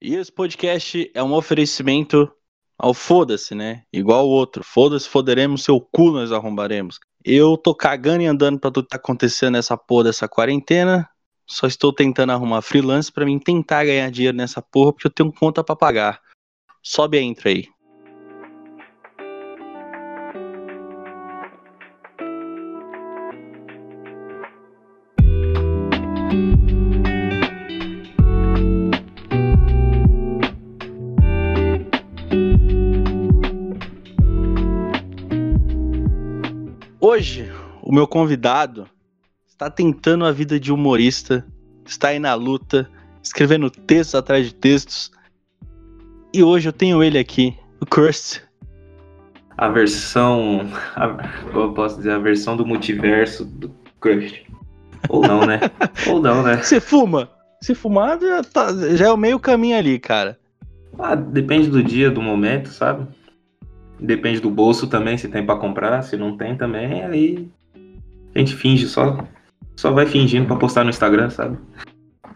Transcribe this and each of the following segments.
E esse podcast é um oferecimento ao foda-se, né? Igual o outro. Foda-se, foderemos, seu cu nós arrombaremos. Eu tô cagando e andando pra tudo que tá acontecendo nessa porra dessa quarentena. Só estou tentando arrumar freelance pra mim tentar ganhar dinheiro nessa porra, porque eu tenho conta pra pagar. Sobe a intro aí. O meu convidado está tentando a vida de humorista, está aí na luta, escrevendo textos atrás de textos. E hoje eu tenho ele aqui, o Kurst. A versão. A, eu posso dizer, a versão do multiverso do Kurst. Ou não, né? Ou não, né? Você fuma? Se fumar, já, tá, já é o meio caminho ali, cara. Ah, depende do dia, do momento, sabe? Depende do bolso também, se tem para comprar, se não tem também, aí a gente finge só. Só vai fingindo pra postar no Instagram, sabe?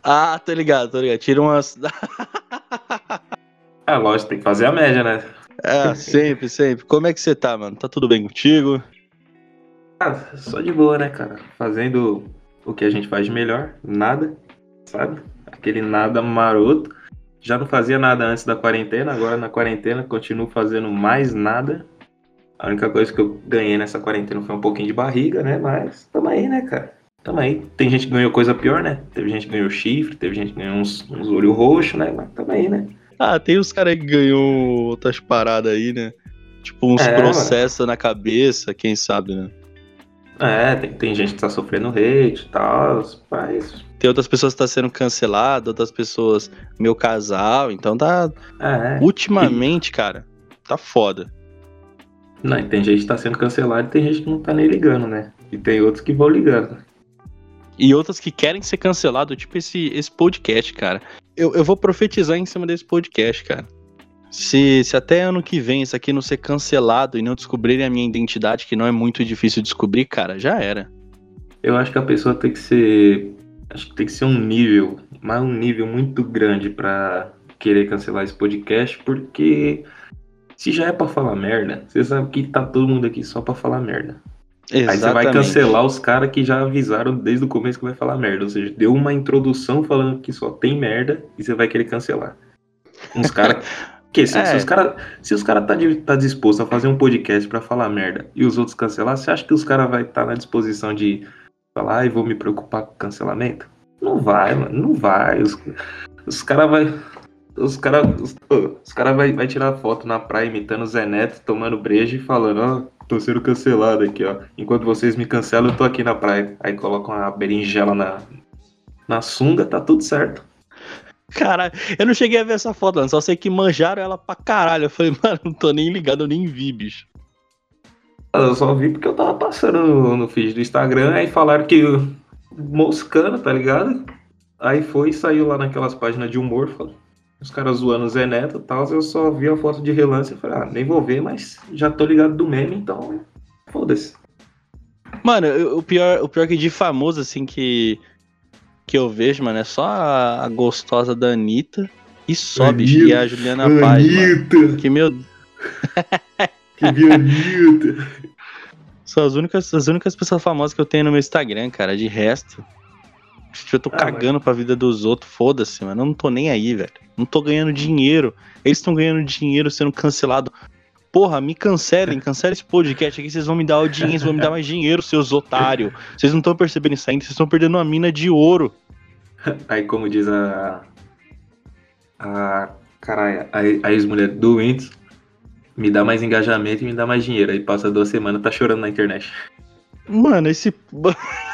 Ah, tô ligado, tô ligado. Tira umas. é lógico, tem que fazer a média, né? É, sempre, sempre. Como é que você tá, mano? Tá tudo bem contigo? Ah, só de boa, né, cara? Fazendo o que a gente faz de melhor, nada, sabe? Aquele nada maroto. Já não fazia nada antes da quarentena, agora na quarentena continuo fazendo mais nada. A única coisa que eu ganhei nessa quarentena foi um pouquinho de barriga, né? Mas tamo aí, né, cara? Tamo aí. Tem gente que ganhou coisa pior, né? Teve gente que ganhou chifre, teve gente que ganhou uns, uns olhos roxos, né? Mas tamo aí, né? Ah, tem os caras que ganhou outras paradas aí, né? Tipo, uns é, processos na cabeça, quem sabe, né? É, tem, tem gente que tá sofrendo hate e tal, mas tem outras pessoas que tá sendo cancelado, outras pessoas, meu casal, então tá. É, ultimamente, e... cara, tá foda. Não, e tem gente que tá sendo cancelado e tem gente que não tá nem ligando, né? E tem outros que vão ligando. E outras que querem ser cancelado, tipo esse, esse podcast, cara. Eu, eu vou profetizar em cima desse podcast, cara. Se, se até ano que vem isso aqui não ser cancelado e não descobrirem a minha identidade, que não é muito difícil descobrir, cara, já era. Eu acho que a pessoa tem que ser acho que tem que ser um nível, mas um nível muito grande para querer cancelar esse podcast, porque se já é para falar merda, você sabe que tá todo mundo aqui só para falar merda. Exatamente. Aí você vai cancelar os caras que já avisaram desde o começo que vai falar merda. Ou seja, deu uma introdução falando que só tem merda e você vai querer cancelar. Uns caras. que se, é. se, os caras se os caras tá, tá disposto a fazer um podcast para falar merda e os outros cancelar, você acha que os caras vai estar tá na disposição de falar e vou me preocupar com cancelamento? Não vai, mano, não vai. Os, os caras vai. Os caras os, os cara vai, vai tirar foto na praia imitando o Zé Neto, tomando breja e falando, ó, oh, tô sendo cancelado aqui, ó. Enquanto vocês me cancelam, eu tô aqui na praia. Aí colocam a berinjela na, na sunga, tá tudo certo. Cara, eu não cheguei a ver essa foto, não. Só sei que manjaram ela pra caralho. Eu falei, mano, não tô nem ligado, eu nem vi, bicho. Eu só vi porque eu tava passando no, no feed do Instagram, aí falaram que moscando, tá ligado? Aí foi e saiu lá naquelas páginas de humor, falou, os caras zoando o Zé Neto e tal, eu só vi a foto de relance e falei, ah, nem vou ver, mas já tô ligado do meme, então foda-se. Mano, o pior, o pior que de famoso, assim, que, que eu vejo, mano, é só a, a gostosa da Anitta e só, bicho, e a Juliana Paz, mano. Que meu... Que bonito. São as únicas, as únicas pessoas famosas que eu tenho no meu Instagram, cara. De resto, eu tô ah, cagando mas... pra vida dos outros. Foda-se, mano. Eu não tô nem aí, velho. Não tô ganhando dinheiro. Eles estão ganhando dinheiro sendo cancelado. Porra, me cancelem, cancelem esse podcast aqui, vocês vão me dar audiência, vão me dar mais dinheiro, seus otários. Vocês não estão percebendo isso ainda, vocês estão perdendo uma mina de ouro. Aí, como diz a. A. Caralho, a, a ex-mulher do Windows, me dá mais engajamento e me dá mais dinheiro. Aí passa duas semanas, tá chorando na internet. Mano, esse.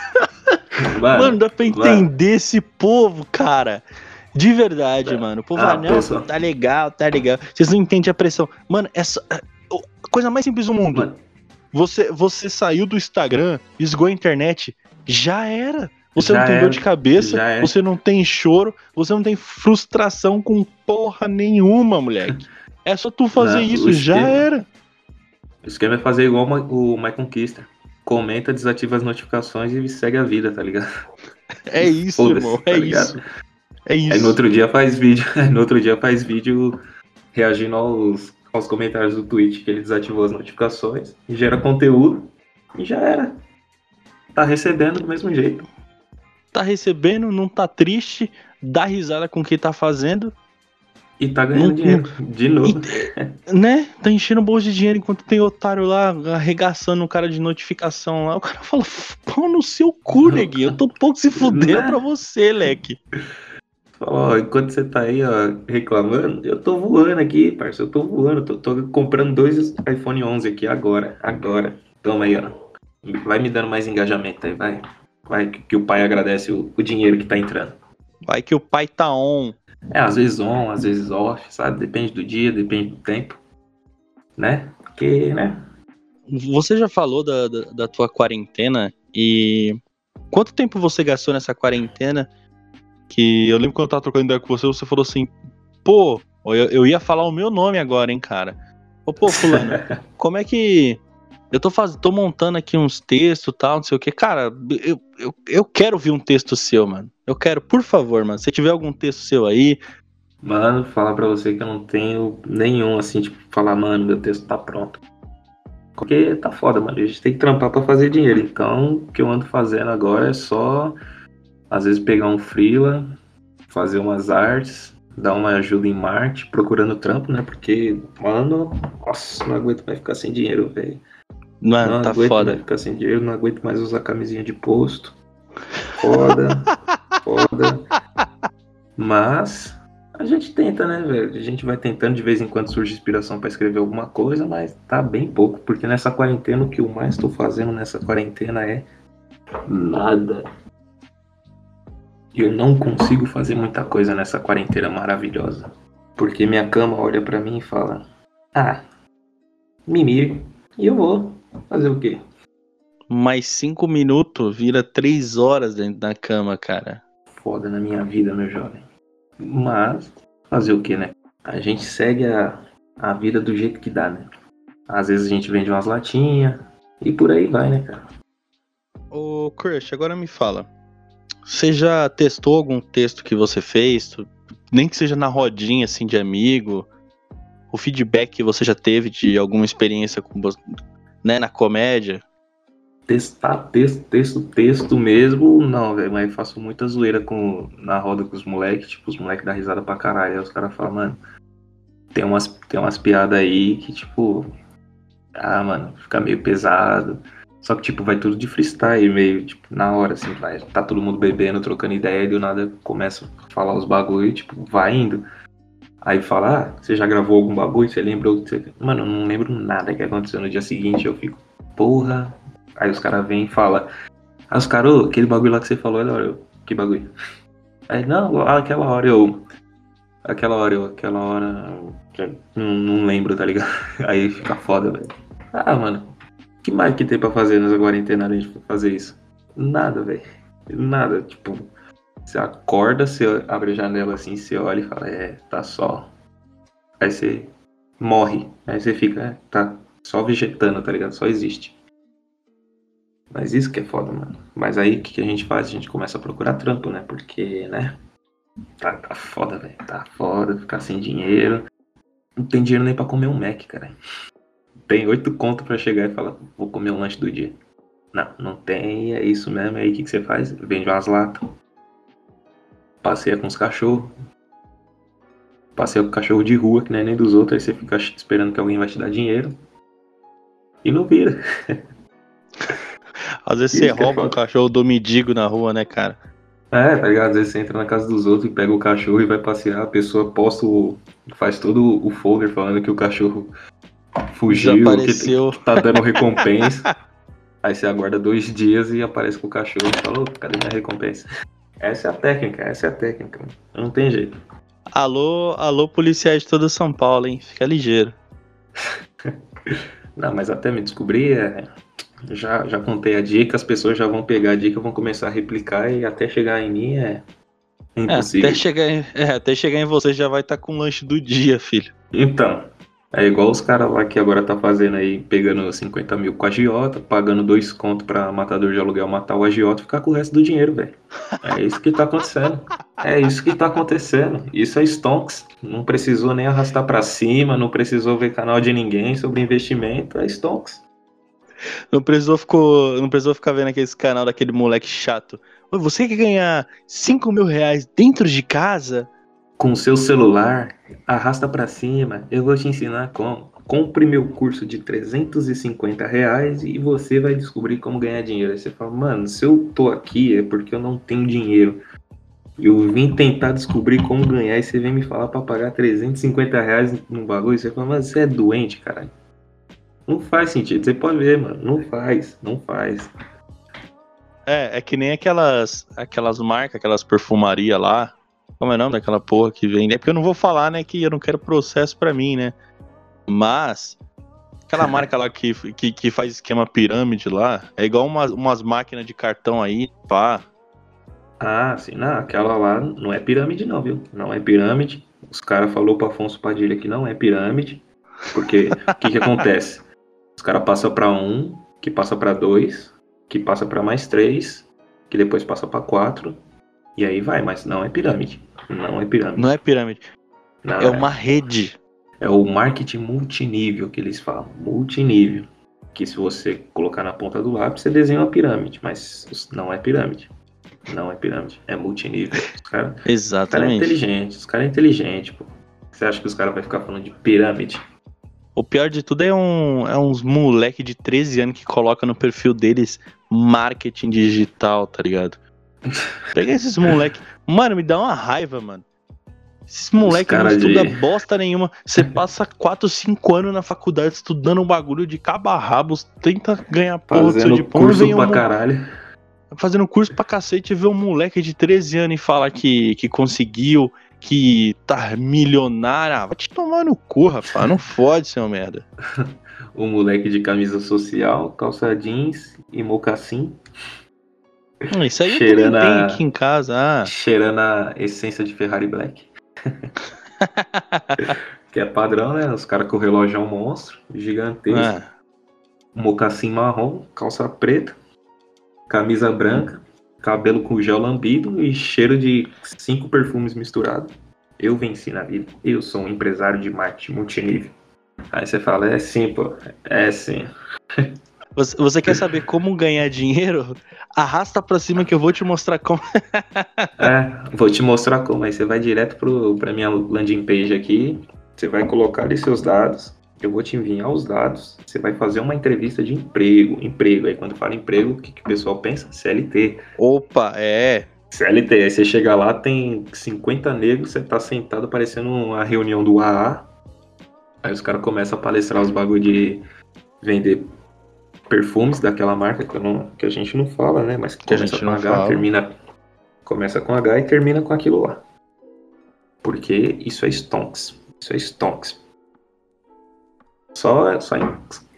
Mano, mano dá pra entender mano. esse povo, cara. De verdade, é. mano. O povo, ah, não, tá legal, tá legal. Vocês não entendem a pressão. Mano, essa. É, a coisa mais simples do mundo. Mano. Você, você saiu do Instagram, esgou a internet, já era. Você já não tem era, dor de cabeça, é. você não tem choro, você não tem frustração com porra nenhuma, moleque. É só tu fazer não, isso, já esquema, era. O esquema é fazer igual o My Conquista. Comenta, desativa as notificações e segue a vida, tá ligado? É isso, irmão, é tá isso. É isso. Aí no outro dia faz vídeo, no outro dia faz vídeo reagindo aos, aos comentários do Twitch que ele desativou as notificações e gera conteúdo e já era. Tá recebendo do mesmo jeito. Tá recebendo, não tá triste, dá risada com o que tá fazendo. E tá ganhando não, dinheiro de novo. E, né? Tá enchendo o bolso de dinheiro enquanto tem otário lá arregaçando o cara de notificação lá. O cara fala, pau no seu cu, neguinho. Eu tô pouco se fudendo né? pra você, leque. Ó, enquanto você tá aí, ó, reclamando, eu tô voando aqui, parceiro. Eu tô voando. Tô, tô comprando dois iPhone 11 aqui agora. Agora. Toma aí, ó. Vai me dando mais engajamento aí, vai. Vai que, que o pai agradece o, o dinheiro que tá entrando. Vai que o pai tá on. É, às vezes on, às vezes off, sabe? Depende do dia, depende do tempo. Né? Porque, né? Você já falou da, da, da tua quarentena e quanto tempo você gastou nessa quarentena? Que eu lembro quando eu tava trocando ideia com você, você falou assim, pô, eu, eu ia falar o meu nome agora, hein, cara. Ô, pô, fulano, como é que eu tô, faz... tô montando aqui uns textos tal, não sei o que. Cara, eu, eu, eu quero ver um texto seu, mano. Eu quero, por favor, mano. Se tiver algum texto seu aí. Mano, falar pra você que eu não tenho nenhum, assim, tipo, falar, mano, meu texto tá pronto. Porque tá foda, mano. A gente tem que trampar pra fazer dinheiro. Então, o que eu ando fazendo agora é só, às vezes, pegar um freela, fazer umas artes, dar uma ajuda em Marte, procurando trampo, né? Porque, mano, nossa, não aguento mais ficar sem dinheiro, velho. Mano, não tá aguento foda. Mais ficar sem dinheiro, não aguento mais usar camisinha de posto. Foda, foda. Mas a gente tenta, né, velho? A gente vai tentando de vez em quando surge inspiração para escrever alguma coisa, mas tá bem pouco, porque nessa quarentena o que eu mais tô fazendo nessa quarentena é nada. Eu não consigo fazer muita coisa nessa quarentena maravilhosa. Porque minha cama olha para mim e fala: Ah, mimir, e eu vou. Fazer o quê? Mais cinco minutos vira três horas dentro da cama, cara. Foda na minha vida, meu jovem. Mas, fazer o quê, né? A gente segue a, a vida do jeito que dá, né? Às vezes a gente vende umas latinhas e por aí vai, né, cara? Ô, Crush, agora me fala. Você já testou algum texto que você fez? Nem que seja na rodinha, assim, de amigo? O feedback que você já teve de alguma experiência com, né, na comédia. Testar texto, texto, texto mesmo, não, velho, mas faço muita zoeira com, na roda com os moleques, tipo, os moleques dão risada pra caralho, aí os caras falam, mano, tem umas, tem umas piadas aí que, tipo, ah, mano, fica meio pesado. Só que, tipo, vai tudo de freestyle, meio, tipo, na hora, assim, vai. Tá todo mundo bebendo, trocando ideia, e do nada começa a falar os bagulho, tipo, vai indo. Aí fala, ah, você já gravou algum bagulho? Você lembrou? Você... Mano, eu não lembro nada que aconteceu no dia seguinte. Eu fico, porra. Aí os caras vêm e falam, ah, os caras, oh, aquele bagulho lá que você falou, olha, eu, que bagulho? Aí, não, aquela hora eu. Aquela hora eu, aquela hora. Eu, não, não lembro, tá ligado? Aí fica foda, velho. Ah, mano, que mais que tem pra fazer nessa quarentena além de fazer isso? Nada, velho. Nada, tipo você acorda, você abre a janela assim, você olha e fala, é, tá só. Aí você morre. Aí você fica, é, tá só vegetando, tá ligado? Só existe. Mas isso que é foda, mano. Mas aí o que, que a gente faz? A gente começa a procurar trampo, né? Porque, né? Tá, tá foda, velho. Tá foda, ficar sem dinheiro. Não tem dinheiro nem pra comer um Mac, cara. Tem oito contos pra chegar e falar, vou comer um lanche do dia. Não, não tem, é isso mesmo. Aí o que, que você faz? Vende umas latas passeia com os cachorros. Passeia com cachorro de rua, que não é nem dos outros, aí você fica esperando que alguém vai te dar dinheiro. E não vira. Às vezes Isso você é rouba é um cachorro do mendigo na rua, né, cara? É, tá ligado? Às vezes você entra na casa dos outros e pega o cachorro e vai passear, a pessoa posta o. faz todo o folder falando que o cachorro fugiu, que, tá dando recompensa. Aí você aguarda dois dias e aparece com o cachorro e fala, cadê minha recompensa? Essa é a técnica, essa é a técnica. Não tem jeito. Alô, alô, policiais de todo São Paulo, hein? Fica ligeiro. Não, mas até me descobrir, é... já, já contei a dica, as pessoas já vão pegar a dica, vão começar a replicar e até chegar em mim é, é impossível. É, até, chegar em, é, até chegar em você já vai estar tá com o lanche do dia, filho. Então, É igual os caras lá que agora tá fazendo aí, pegando 50 mil com a agiota, pagando dois contos pra matador de aluguel matar o agiota e ficar com o resto do dinheiro, velho. É isso que tá acontecendo. É isso que tá acontecendo. Isso é stonks. Não precisou nem arrastar para cima, não precisou ver canal de ninguém sobre investimento. É stonks. Não precisou, ficou, não precisou ficar vendo aquele canal daquele moleque chato. Você quer ganhar 5 mil reais dentro de casa? com seu celular, arrasta para cima, eu vou te ensinar como. Compre meu curso de 350 reais e você vai descobrir como ganhar dinheiro. Aí você fala, mano, se eu tô aqui é porque eu não tenho dinheiro. Eu vim tentar descobrir como ganhar e você vem me falar para pagar 350 reais num bagulho. Você fala, mas você é doente, cara. Não faz sentido. Você pode ver, mano. Não faz, não faz. É, é que nem aquelas, aquelas marcas, aquelas perfumarias lá, como é o nome daquela porra que vem? É porque eu não vou falar, né, que eu não quero processo pra mim, né? Mas. Aquela marca lá que, que, que, faz esquema pirâmide lá, é igual umas, umas máquinas de cartão aí, pá. Ah, sim, não, aquela lá não é pirâmide não, viu? Não é pirâmide. Os caras falou pro Afonso Padilha que não é pirâmide. Porque o que que acontece? Os caras passam para um, que passa para dois, que passa para mais três, que depois passa para quatro, e aí vai, mas não é pirâmide. Não é pirâmide. Não é pirâmide. Não é, é uma rede. É o marketing multinível que eles falam. Multinível. Que se você colocar na ponta do lápis, você desenha uma pirâmide. Mas não é pirâmide. Não é pirâmide. É multinível. Os cara, Exatamente. Os caras é inteligente. Os caras é inteligente, pô. Você acha que os caras vão ficar falando de pirâmide? O pior de tudo é, um, é uns moleque de 13 anos que coloca no perfil deles marketing digital, tá ligado? Pega esses moleque. Mano, me dá uma raiva, mano. Esses moleque não estuda de... bosta nenhuma. Você passa 4, 5 anos na faculdade estudando um bagulho de cabo a rabos, tenta ganhar porra do seu diploma. Curso vem um... pra caralho. Fazendo curso pra cacete e vê um moleque de 13 anos e fala que, que conseguiu, que tá milionário. Ah, vai te tomar no cu, rapaz. Não fode, seu merda. o moleque de camisa social, calça jeans e mocassim isso aí cheirando eu a... aqui em casa. Ah. Cheirando a essência de Ferrari Black. que é padrão, né? Os caras com o relógio é um monstro, gigantesco. Ah. Mocassim marrom, calça preta, camisa branca, cabelo com gel lambido e cheiro de cinco perfumes misturados. Eu venci na vida. Eu sou um empresário de marketing multinível. Aí você fala, é sim, pô. É sim. Você, você quer saber como ganhar dinheiro? Arrasta pra cima que eu vou te mostrar como. é, vou te mostrar como. Aí você vai direto pro, pra minha landing page aqui. Você vai colocar ali seus dados. Eu vou te enviar os dados. Você vai fazer uma entrevista de emprego. Emprego. Aí quando fala emprego, o que, que o pessoal pensa? CLT. Opa, é. CLT. Aí você chega lá, tem 50 negros, você tá sentado parecendo uma reunião do AA. Aí os caras começam a palestrar os bagulho de vender perfumes daquela marca que, não, que a gente não fala, né? Mas que, que começa com H, fala. termina. Começa com H e termina com aquilo lá. Porque isso é stonks. Isso é stonks. Só, só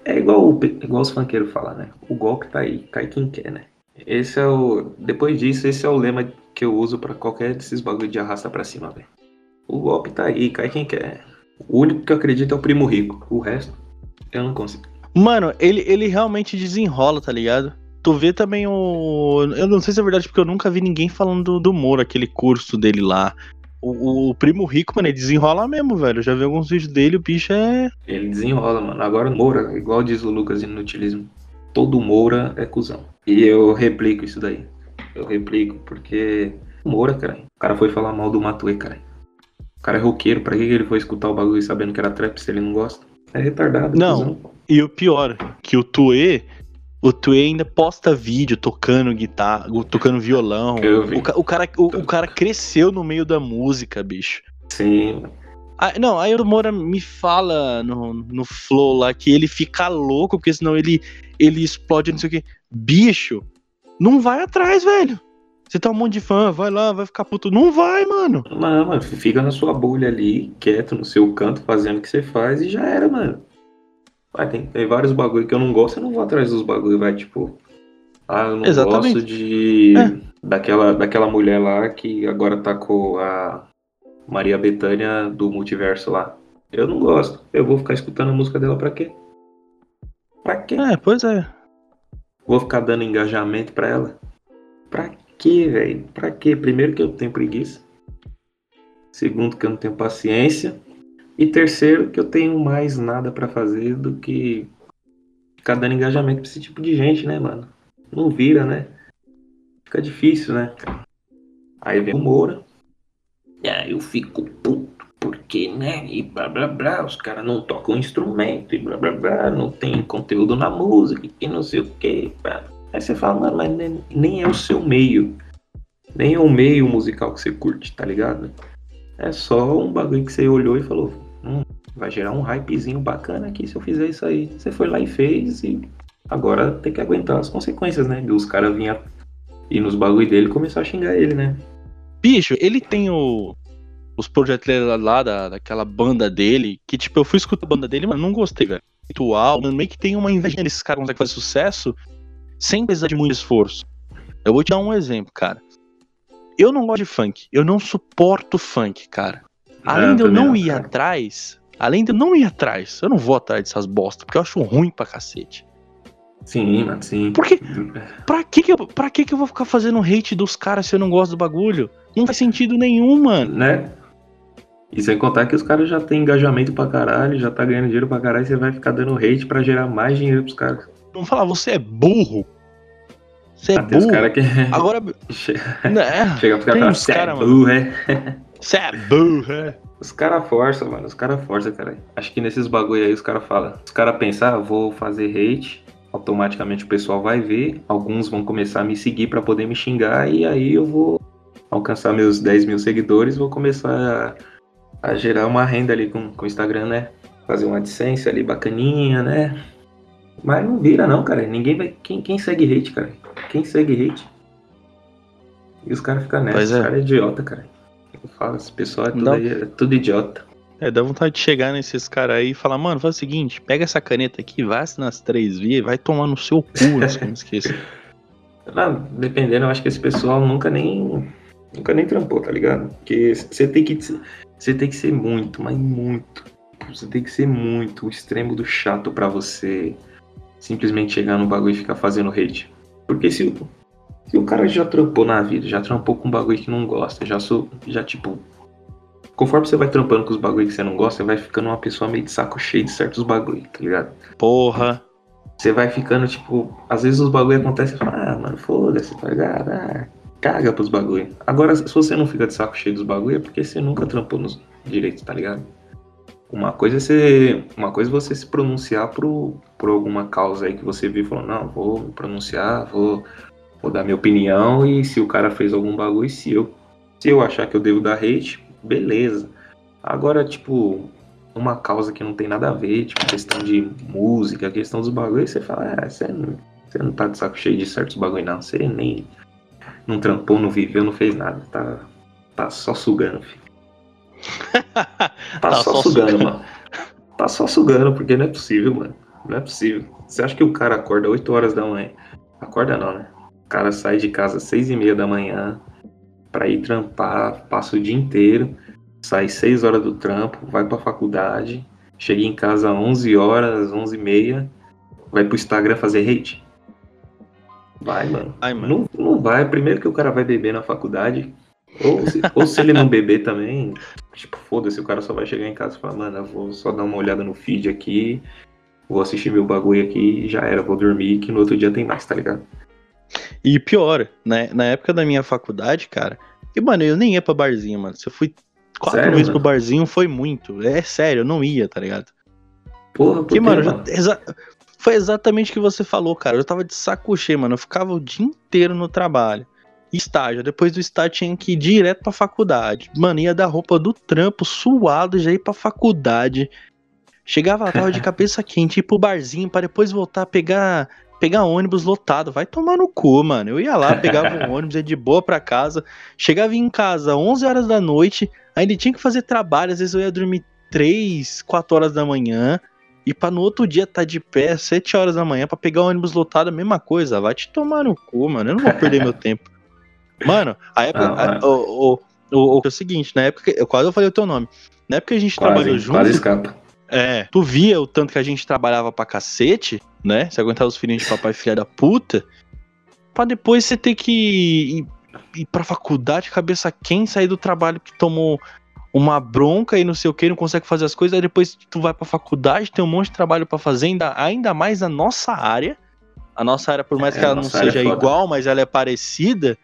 é igual, igual os funkeiros falam, né? O golpe tá aí, cai quem quer, né? Esse é o. Depois disso, esse é o lema que eu uso para qualquer desses bagulho de arrasta pra cima, velho. O golpe tá aí, cai quem quer. O único que eu acredito é o primo rico. O resto, eu não consigo. Mano, ele, ele realmente desenrola, tá ligado? Tu vê também o. Eu não sei se é verdade, porque eu nunca vi ninguém falando do, do Moro, aquele curso dele lá. O, o, primo rico, mano, ele desenrola mesmo, velho. Eu já vi alguns vídeos dele, o bicho é. Ele desenrola, mano. Agora Moura, igual diz o Lucas Inutilismo, todo Moura é cuzão. E eu replico isso daí. Eu replico, porque. Moura, cara. O cara foi falar mal do Matue, cara. O cara é roqueiro, pra que ele foi escutar o bagulho sabendo que era trap se ele não gosta? É retardado. Não, cuzão. E o pior, que o Tue, o Tue ainda posta vídeo tocando guitarra, tocando violão. O, o, cara, o, o, cara cresceu no meio da música, bicho. Sim. Ah, não, aí o Moura me fala no, no flow lá que ele fica louco, porque senão ele, ele explode, não sei o que. Bicho, não vai atrás, velho. Você tá um monte de fã, vai lá, vai ficar puto. Não vai, mano. Não, mano, fica na sua bolha ali, quieto no seu canto, fazendo o que você faz e já era, mano. Vai, tem, tem vários bagulho que eu não gosto, eu não vou atrás dos bagulho, vai, tipo. Ah, eu não Exatamente. gosto de. É. Daquela, daquela mulher lá que agora tá com a Maria Bethânia do multiverso lá. Eu não gosto. Eu vou ficar escutando a música dela pra quê? Pra quê? É, pois é. Vou ficar dando engajamento pra ela? Pra quê, velho? Pra quê? Primeiro que eu tenho preguiça. Segundo que eu não tenho paciência. E terceiro que eu tenho mais nada para fazer do que ficar dando engajamento pra esse tipo de gente, né, mano? Não vira, né? Fica difícil, né? Aí vem o Moura. E aí eu fico puto, porque, né? E blá blá blá, os caras não tocam instrumento e blá blá blá, não tem conteúdo na música e não sei o que. Aí você fala, mano, mas nem, nem é o seu meio. Nem é o meio musical que você curte, tá ligado? É só um bagulho que você olhou e falou, vai gerar um hypezinho bacana aqui se eu fizer isso aí. Você foi lá e fez e agora tem que aguentar as consequências, né? Os caras vinham e nos bagulho dele começou a xingar ele, né? Bicho, ele tem o, os projetos lá da, daquela banda dele, que tipo, eu fui escutar a banda dele, mas não gostei, velho. Ritual, meio que tem uma inveja desses caras que conseguem fazer sucesso sem precisar de muito esforço. Eu vou te dar um exemplo, cara. Eu não gosto de funk, eu não suporto funk, cara. Além é, de eu não ir cara. atrás, além de eu não ir atrás, eu não vou atrás dessas bostas, porque eu acho ruim pra cacete. Sim, mano, sim. Porque, pra que que, eu, pra que que eu vou ficar fazendo hate dos caras se eu não gosto do bagulho? Não faz sentido nenhum, mano. Né? E sem contar que os caras já têm engajamento pra caralho, já tá ganhando dinheiro pra caralho, você vai ficar dando hate pra gerar mais dinheiro pros caras. Vamos falar, você é burro. Você é ah, burro. Cara que... Agora. né? Chega a ficar pra você é burro, é. Você é burro, é. Os caras forçam, mano. Os caras forçam, cara. Acho que nesses bagulho aí os caras falam. Os caras pensam, ah, vou fazer hate automaticamente o pessoal vai ver, alguns vão começar a me seguir para poder me xingar e aí eu vou alcançar meus 10 mil seguidores, vou começar a, a gerar uma renda ali com, com o Instagram, né? Fazer uma AdSense ali bacaninha, né? Mas não vira não, cara. Ninguém vai. Quem, quem segue hate, cara? Quem segue hate? E os caras ficam nessa. Pois é. Os caras é idiota, cara. Eu falo, esse pessoal é tudo, aí, é tudo idiota. É, dá vontade de chegar nesses caras aí e falar, mano, faz o seguinte, pega essa caneta aqui, vai nas três vias vai tomar no seu cu, não esqueça. Não, dependendo, eu acho que esse pessoal nunca nem. Nunca nem trampou, tá ligado? Porque você tem que. Você tem que ser muito, mas muito. Você tem que ser muito o extremo do chato para você simplesmente chegar no bagulho e ficar fazendo hate. Porque se, se o cara já trampou na vida, já trampou com um bagulho que não gosta, já, sou, já tipo, Conforme você vai trampando com os bagulho que você não gosta, você vai ficando uma pessoa meio de saco cheio de certos bagulho, tá ligado? Porra. Você vai ficando, tipo, às vezes os bagulho acontecem e fala, ah, mano, foda-se, tá ligado? Ah, caga pros bagulho. Agora, se você não fica de saco cheio dos bagulho, é porque você nunca trampou nos direitos, tá ligado? Uma coisa é você, uma coisa é você se pronunciar por, por alguma causa aí que você viu e falou, não, vou me pronunciar, vou, vou dar minha opinião e se o cara fez algum bagulho, se eu, se eu achar que eu devo dar hate, beleza. Agora, tipo, uma causa que não tem nada a ver, tipo, questão de música, questão dos bagulhos, você fala, ah, você não, você não tá de saco cheio de certos bagulho, não. Você nem não trampou, não viveu, não fez nada. Tá, tá só sugando, filho. Tá, tá só, só, sugando, sugando, mano. Tá só sugando, porque não é possível, mano. Não é possível. Você acha que o cara acorda 8 horas da manhã? Acorda não, né? O cara sai de casa às 6 e meia da manhã, para ir trampar, passa o dia inteiro, sai 6 horas do trampo, vai para a faculdade, chega em casa às 11 horas, 11 e meia, vai pro Instagram fazer hate. Vai, mano. Ai, mano. Não, não vai. Primeiro que o cara vai beber na faculdade. Ou se, ou se ele não beber também, tipo, foda-se, o cara só vai chegar em casa e falar, mano, eu vou só dar uma olhada no feed aqui, vou assistir meu bagulho aqui e já era, vou dormir, que no outro dia tem mais, tá ligado? E pior, né? Na época da minha faculdade, cara, e, mano, eu nem ia pra barzinho, mano. Se eu fui quatro sério, vezes mano? pro barzinho, foi muito. É sério, eu não ia, tá ligado? Porra, Porque, mano, mano? Exa foi exatamente o que você falou, cara. Eu tava de saco cheio, mano. Eu ficava o dia inteiro no trabalho. Estágio. Depois do estágio tinha que ir direto pra faculdade. Mano, ia dar roupa do trampo, suado, já ir pra faculdade. Chegava lá, tava de cabeça quente, ir pro barzinho pra depois voltar a pegar pegar ônibus lotado. Vai tomar no cu, mano. Eu ia lá, pegava um ônibus, ia de boa pra casa. Chegava em casa 11 horas da noite, ainda tinha que fazer trabalho. Às vezes eu ia dormir 3, 4 horas da manhã. E pra no outro dia estar tá de pé, 7 horas da manhã, pra pegar ônibus lotado, a mesma coisa. Vai te tomar no cu, mano. Eu não vou perder meu tempo. Mano, a época. Não, a, o, o, o, o, é o seguinte, na época, eu quase eu falei o teu nome. Na época que a gente quase, trabalhou junto. Quase escapa. É, tu via o tanto que a gente trabalhava pra cacete, né? Se aguentava os filhinhos de papai filha da puta, pra depois você ter que ir, ir pra faculdade, cabeça quem, sair do trabalho que tomou uma bronca e não sei o que, não consegue fazer as coisas, aí depois tu vai pra faculdade, tem um monte de trabalho para fazer, ainda, ainda mais na nossa área. A nossa área, por mais é, que ela não é seja é igual, mas ela é parecida,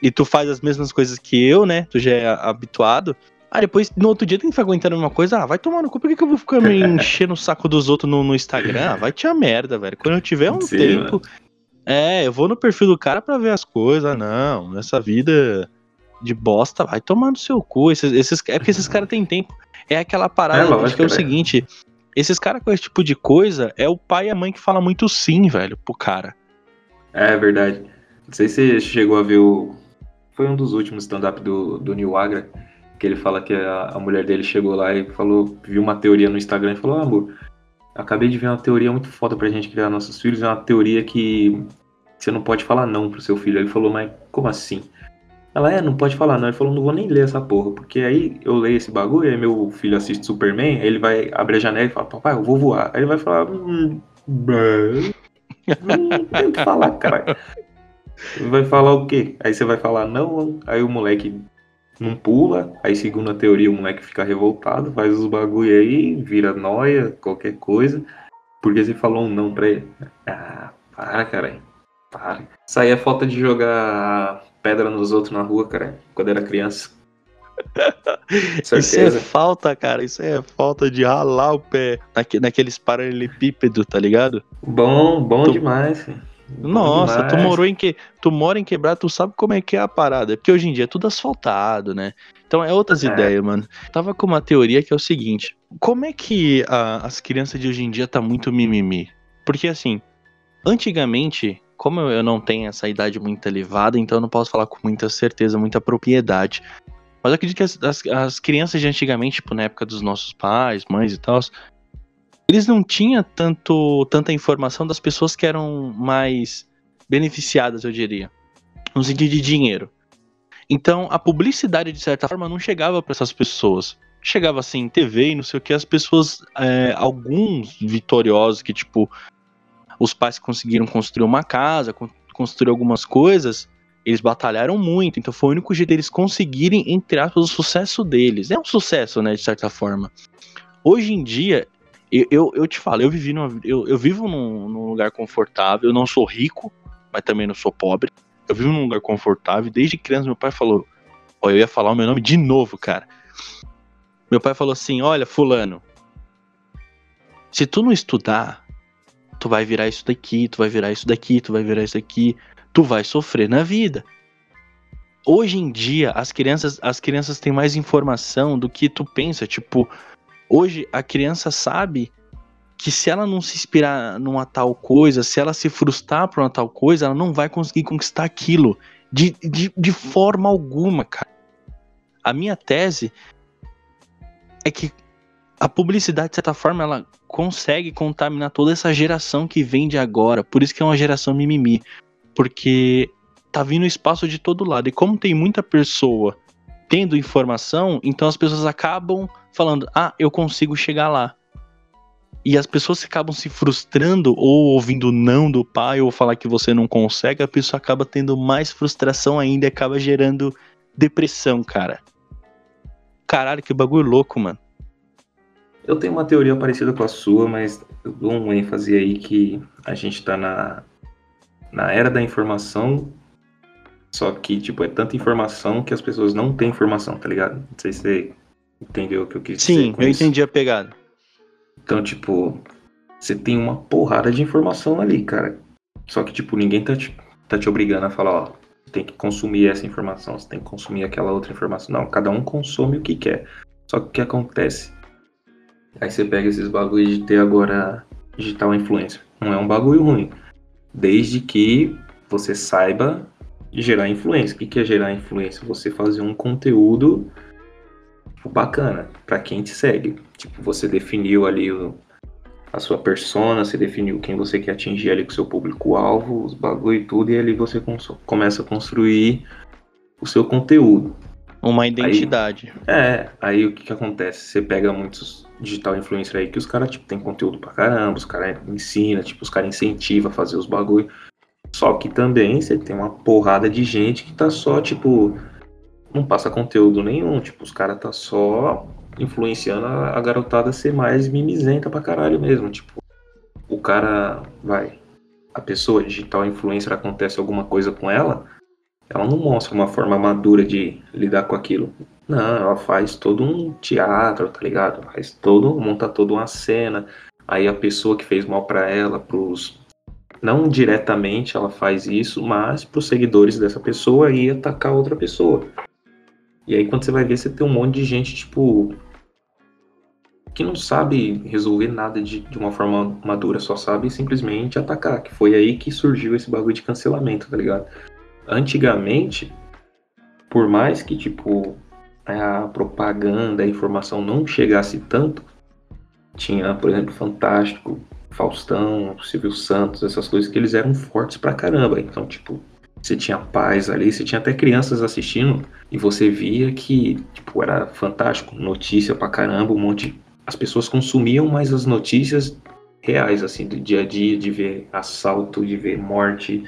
e tu faz as mesmas coisas que eu, né? Tu já é habituado. Ah, depois, no outro dia, tem que ficar aguentando uma coisa. Ah, vai tomar no cu. Por que, que eu vou ficar me enchendo o saco dos outros no, no Instagram? Ah, vai te a merda, velho. Quando eu tiver um Sim, tempo. Mano. É, eu vou no perfil do cara pra ver as coisas. Ah, não, nessa vida de bosta, vai tomar no seu cu. Esses, esses, é porque esses caras têm tempo. É aquela parada é, lógico, que é o né? seguinte: esses caras com esse tipo de coisa é o pai e a mãe que fala muito sim, velho, pro cara. É verdade. Não sei se você chegou a ver o. Foi um dos últimos stand-up do, do Neil Agra que ele fala que a, a, mulher dele chegou lá e falou, viu uma teoria no Instagram e falou, ah, amor, acabei de ver uma teoria muito foda pra gente criar nossos filhos, é uma teoria que você não pode falar não pro seu filho. Ele falou, mas como assim? Ela, é, não pode falar não. Ele falou, não vou nem ler essa porra, porque aí eu leio esse bagulho, aí meu filho assiste Superman, aí ele vai abrir a janela e fala, papai, eu vou voar. Aí ele vai falar, hum, não tem o que falar, cara. Vai falar o quê? Aí você vai falar não, aí o moleque não pula, aí segundo a teoria o moleque fica revoltado, faz os bagulho aí, vira noia, qualquer coisa, porque você falou um não pra ele. Ah, para, cara. Para. Isso aí é falta de jogar pedra nos outros na rua, cara, quando era criança. Isso é falta, cara. Isso é falta de ralar o pé naque, naqueles paralelepípedos, tá ligado? Bom, bom tu... demais. Filho. Nossa, tu morou em que tu mora em quebrado, tu sabe como é que é a parada. Porque hoje em dia é tudo asfaltado, né? Então é outras é. ideias, mano. Tava com uma teoria que é o seguinte: como é que a, as crianças de hoje em dia tá muito mimimi? Porque assim, antigamente, como eu não tenho essa idade muito elevada, então eu não posso falar com muita certeza, muita propriedade. Mas eu acredito que as, as, as crianças de antigamente, tipo, na época dos nossos pais, mães e tal, eles não tinham tanto, tanta informação das pessoas que eram mais beneficiadas, eu diria, no sentido de dinheiro. Então, a publicidade, de certa forma, não chegava para essas pessoas. Chegava assim em TV e não sei o que, as pessoas, é, alguns vitoriosos que, tipo, os pais conseguiram construir uma casa, construir algumas coisas, eles batalharam muito, então foi o único jeito deles conseguirem, entre aspas, o sucesso deles. É um sucesso, né, de certa forma. Hoje em dia, eu, eu, eu, te falo, eu vivi numa, eu, eu vivo num, num, lugar confortável, eu não sou rico, mas também não sou pobre. Eu vivo num lugar confortável. Desde criança, meu pai falou. Ó, eu ia falar o meu nome de novo, cara. Meu pai falou assim: olha, fulano, se tu não estudar, tu vai virar isso daqui, tu vai virar isso daqui, tu vai virar isso daqui, tu vai sofrer na vida. Hoje em dia, as crianças, as crianças têm mais informação do que tu pensa, tipo, Hoje a criança sabe que se ela não se inspirar numa tal coisa, se ela se frustrar por uma tal coisa, ela não vai conseguir conquistar aquilo de, de, de forma alguma, cara. A minha tese é que a publicidade, de certa forma, ela consegue contaminar toda essa geração que vem de agora. Por isso que é uma geração mimimi. Porque tá vindo espaço de todo lado. E como tem muita pessoa tendo informação, então as pessoas acabam falando: ah, eu consigo chegar lá. E as pessoas acabam se frustrando ou ouvindo não do pai ou falar que você não consegue, a pessoa acaba tendo mais frustração ainda e acaba gerando depressão, cara. Caralho, que bagulho louco, mano. Eu tenho uma teoria parecida com a sua, mas eu dou um ênfase aí que a gente tá na, na era da informação só que, tipo, é tanta informação que as pessoas não têm informação, tá ligado? Não sei se você entendeu o que eu quis Sim, dizer. Sim, eu isso. entendi a pegada. Então, tipo, você tem uma porrada de informação ali, cara. Só que, tipo, ninguém tá te, tá te obrigando a falar, ó, tem que consumir essa informação, você tem que consumir aquela outra informação. Não, cada um consome o que quer. Só que o que acontece? Aí você pega esses bagulhos de ter agora digital influencer. Não é um bagulho ruim. Desde que você saiba gerar influência. O que é gerar influência? Você fazer um conteúdo bacana para quem te segue. Tipo, você definiu ali o, a sua persona, você definiu quem você quer atingir ali com o seu público-alvo, os bagulho e tudo, e ali você começa a construir o seu conteúdo. Uma identidade. Aí, é, aí o que, que acontece? Você pega muitos digital influencer aí que os caras, tipo, tem conteúdo pra caramba, os caras ensinam, tipo, os caras incentivam a fazer os bagulho. Só que também você tem uma porrada de gente que tá só, tipo, não passa conteúdo nenhum. Tipo, os caras tá só influenciando a, a garotada a ser mais mimizenta pra caralho mesmo. Tipo, o cara vai. A pessoa digital influencer acontece alguma coisa com ela, ela não mostra uma forma madura de lidar com aquilo. Não, ela faz todo um teatro, tá ligado? Faz todo, monta toda uma cena. Aí a pessoa que fez mal para ela, pros não diretamente ela faz isso, mas pros seguidores dessa pessoa e atacar outra pessoa. E aí quando você vai ver, você tem um monte de gente, tipo, que não sabe resolver nada de, de uma forma madura, só sabe simplesmente atacar. Que foi aí que surgiu esse bagulho de cancelamento, tá ligado? Antigamente, por mais que, tipo, a propaganda, a informação não chegasse tanto, tinha, por exemplo, Fantástico, Faustão, Silvio Santos, essas coisas que eles eram fortes pra caramba. Então, tipo, você tinha paz ali, você tinha até crianças assistindo e você via que, tipo, era fantástico, notícia pra caramba, um monte. As pessoas consumiam mais as notícias reais, assim, do dia a dia, de ver assalto, de ver morte,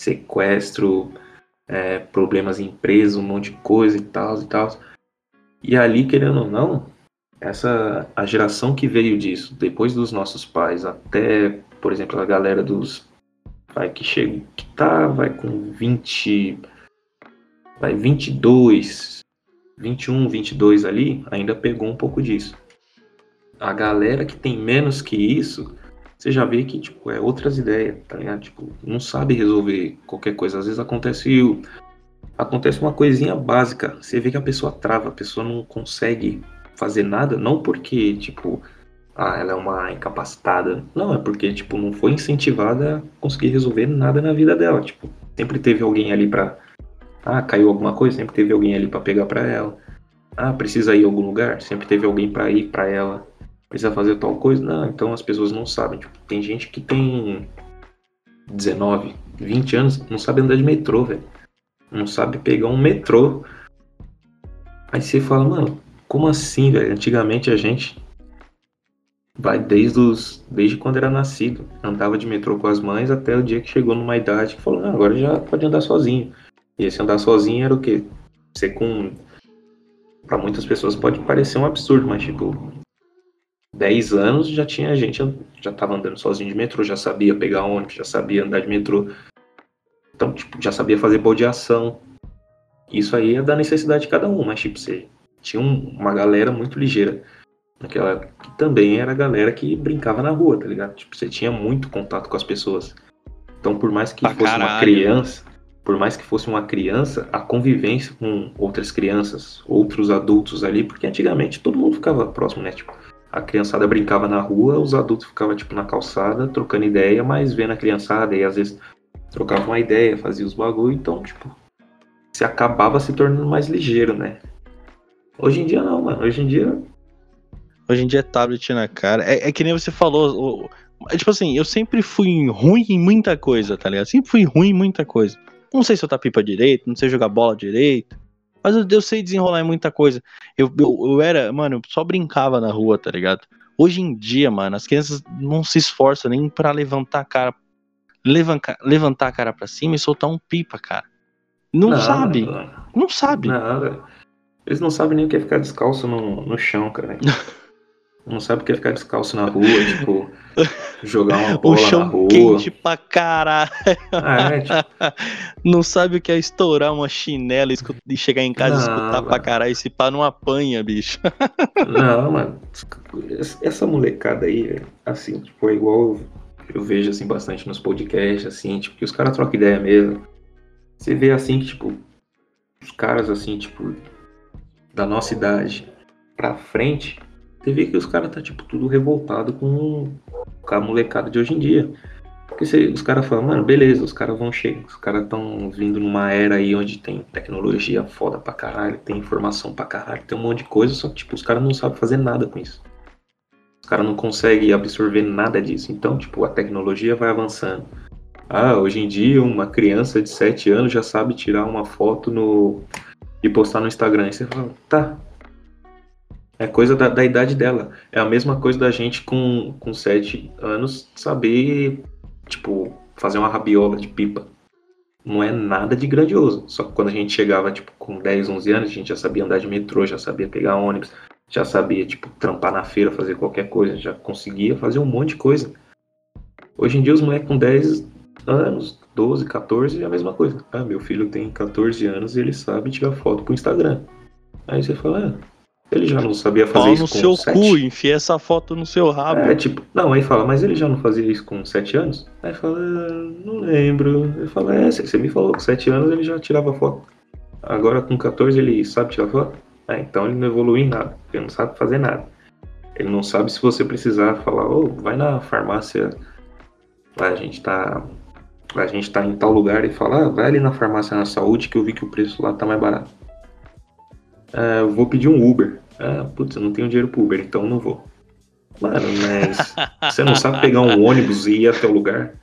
sequestro, é, problemas em empresa, um monte de coisa e tal e tal. E ali, querendo ou não, essa a geração que veio disso, depois dos nossos pais, até, por exemplo, a galera dos vai que chega, que tá, vai com 20, vai 22, 21, 22 ali, ainda pegou um pouco disso. A galera que tem menos que isso, você já vê que, tipo, é outras ideias, tá ligado? Tipo, não sabe resolver qualquer coisa. Às vezes acontece acontece uma coisinha básica. Você vê que a pessoa trava, a pessoa não consegue fazer nada, não porque, tipo, ah, ela é uma incapacitada. Não, é porque, tipo, não foi incentivada a conseguir resolver nada na vida dela. Tipo, sempre teve alguém ali pra. Ah, caiu alguma coisa, sempre teve alguém ali para pegar para ela. Ah, precisa ir a algum lugar, sempre teve alguém para ir para ela. Precisa fazer tal coisa? Não, então as pessoas não sabem. Tipo, tem gente que tem 19, 20 anos, não sabe andar de metrô, velho não sabe pegar um metrô. Aí você fala, mano, como assim, velho? Antigamente a gente vai desde os desde quando era nascido, andava de metrô com as mães até o dia que chegou numa idade que falou, não, agora já pode andar sozinho. E esse andar sozinho era o quê? Você com para muitas pessoas pode parecer um absurdo, mas tipo 10 anos já tinha gente já tava andando sozinho de metrô, já sabia pegar ônibus, já sabia andar de metrô. Então, tipo, já sabia fazer baldeação. Isso aí é da necessidade de cada um, mas, tipo, você tinha um, uma galera muito ligeira. Naquela, que também era a galera que brincava na rua, tá ligado? Tipo, você tinha muito contato com as pessoas. Então, por mais que pra fosse caralho. uma criança, por mais que fosse uma criança, a convivência com outras crianças, outros adultos ali, porque antigamente todo mundo ficava próximo, né? Tipo, a criançada brincava na rua, os adultos ficavam, tipo, na calçada, trocando ideia, mas vendo a criançada, e às vezes trocava uma ideia, fazia os bagulho, então, tipo, se acabava se tornando mais ligeiro, né? Hoje em dia não, mano. Hoje em dia. Hoje em dia é tablet na cara. É, é que nem você falou. O, é, tipo assim, eu sempre fui ruim em muita coisa, tá ligado? Sempre fui ruim em muita coisa. Não sei soltar pipa direito, não sei jogar bola direito. Mas eu, eu sei desenrolar em muita coisa. Eu, eu, eu era, mano, eu só brincava na rua, tá ligado? Hoje em dia, mano, as crianças não se esforçam nem para levantar a cara levantar, levantar a cara para cima e soltar um pipa, cara. Não, não sabe. Não, não sabe. Nada. Eles não sabem nem o que é ficar descalço no, no chão, cara. não sabe o que é ficar descalço na rua, tipo, jogar uma bola o chão na rua. quente pra caralho. Ah, é, tipo... Não sabe o que é estourar uma chinela e chegar em casa não, e escutar mano. pra caralho. Esse pá não apanha, bicho. Não, mano. Essa molecada aí, assim, tipo, é igual eu vejo assim bastante nos podcasts, assim, tipo, que os caras trocam ideia mesmo. Você vê assim que, tipo, os caras assim, tipo, da nossa idade pra frente, você vê que os caras tá, tipo, tudo revoltado com, com a molecada de hoje em dia. Porque você, os caras falam, mano, beleza, os caras vão chegar, os caras estão vindo numa era aí onde tem tecnologia foda pra caralho, tem informação pra caralho, tem um monte de coisa, só que, tipo, os caras não sabem fazer nada com isso cara não consegue absorver nada disso. Então, tipo, a tecnologia vai avançando. Ah, hoje em dia uma criança de 7 anos já sabe tirar uma foto no, e postar no Instagram. E você fala, tá. É coisa da, da idade dela. É a mesma coisa da gente com, com 7 anos saber, tipo, fazer uma rabiola de pipa. Não é nada de grandioso. Só que quando a gente chegava, tipo, com 10, 11 anos, a gente já sabia andar de metrô, já sabia pegar ônibus, já sabia, tipo, trampar na feira, fazer qualquer coisa, já conseguia fazer um monte de coisa. Hoje em dia, os moleques com 10 anos, 12, 14, é a mesma coisa. Ah, meu filho tem 14 anos e ele sabe tirar foto pro Instagram. Aí você fala, ah, ele já não sabia fazer Pau isso no com seu 7. cu, enfia essa foto no seu rabo. É, tipo, não, aí fala, mas ele já não fazia isso com 7 anos? Aí fala, ah, não lembro. Ele fala, é, você me falou, com 7 anos ele já tirava foto. Agora com 14 ele sabe tirar foto? É, então ele não evoluiu em nada, ele não sabe fazer nada. Ele não sabe se você precisar falar, ô, oh, vai na farmácia, lá a gente tá. A gente tá em tal lugar e fala, ah, vai ali na farmácia na saúde que eu vi que o preço lá tá mais barato. Eu vou pedir um Uber. Ah, putz, eu não tenho dinheiro pro Uber, então não vou. Mano, mas você não sabe pegar um ônibus e ir até o lugar?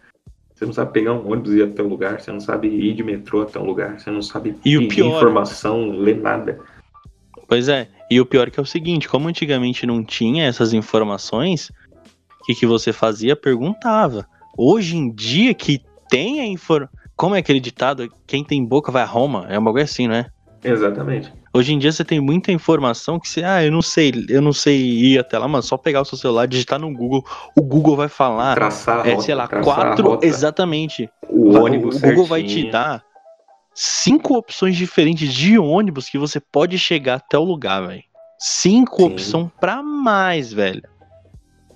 Você não sabe pegar um ônibus e ir até o lugar? Você não sabe ir de metrô até um lugar? Você não sabe e pedir informação, ler nada? Pois é, e o pior é que é o seguinte, como antigamente não tinha essas informações, o que, que você fazia? Perguntava. Hoje em dia que tem a informação. Como é aquele ditado? Quem tem boca vai a Roma? É um bagulho assim, né? Exatamente. Hoje em dia você tem muita informação que você, ah, eu não sei, eu não sei ir até lá, mas só pegar o seu celular, digitar no Google, o Google vai falar, traçar, é, sei lá, quatro, exatamente. O ônibus o Google vai te dar cinco opções diferentes de ônibus que você pode chegar até o lugar, velho. Cinco opções para mais, velho.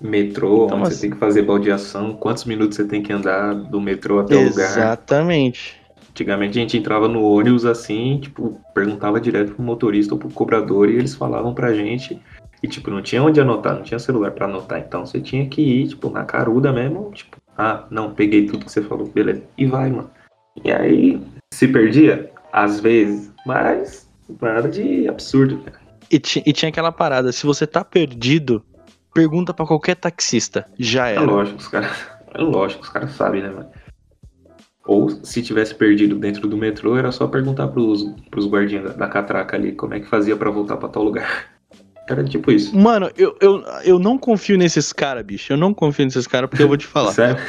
Metrô, então, onde assim, você tem que fazer baldeação, quantos minutos você tem que andar do metrô até o lugar. Exatamente. Antigamente a gente entrava no ônibus assim, tipo, perguntava direto pro motorista ou pro cobrador e eles falavam pra gente. E, tipo, não tinha onde anotar, não tinha celular para anotar. Então você tinha que ir, tipo, na caruda mesmo, tipo, ah, não, peguei tudo que você falou, beleza. E vai, mano. E aí, se perdia? Às vezes, mas nada de absurdo, cara. E, e tinha aquela parada, se você tá perdido, pergunta para qualquer taxista. Já é era. É lógico, os caras. É lógico, os caras sabem, né, mano? Ou se tivesse perdido dentro do metrô, era só perguntar pros, pros guardinhas da, da catraca ali como é que fazia para voltar para tal lugar. Era tipo isso. Mano, eu, eu, eu não confio nesses caras, bicho. Eu não confio nesses caras porque eu vou te falar. Sério?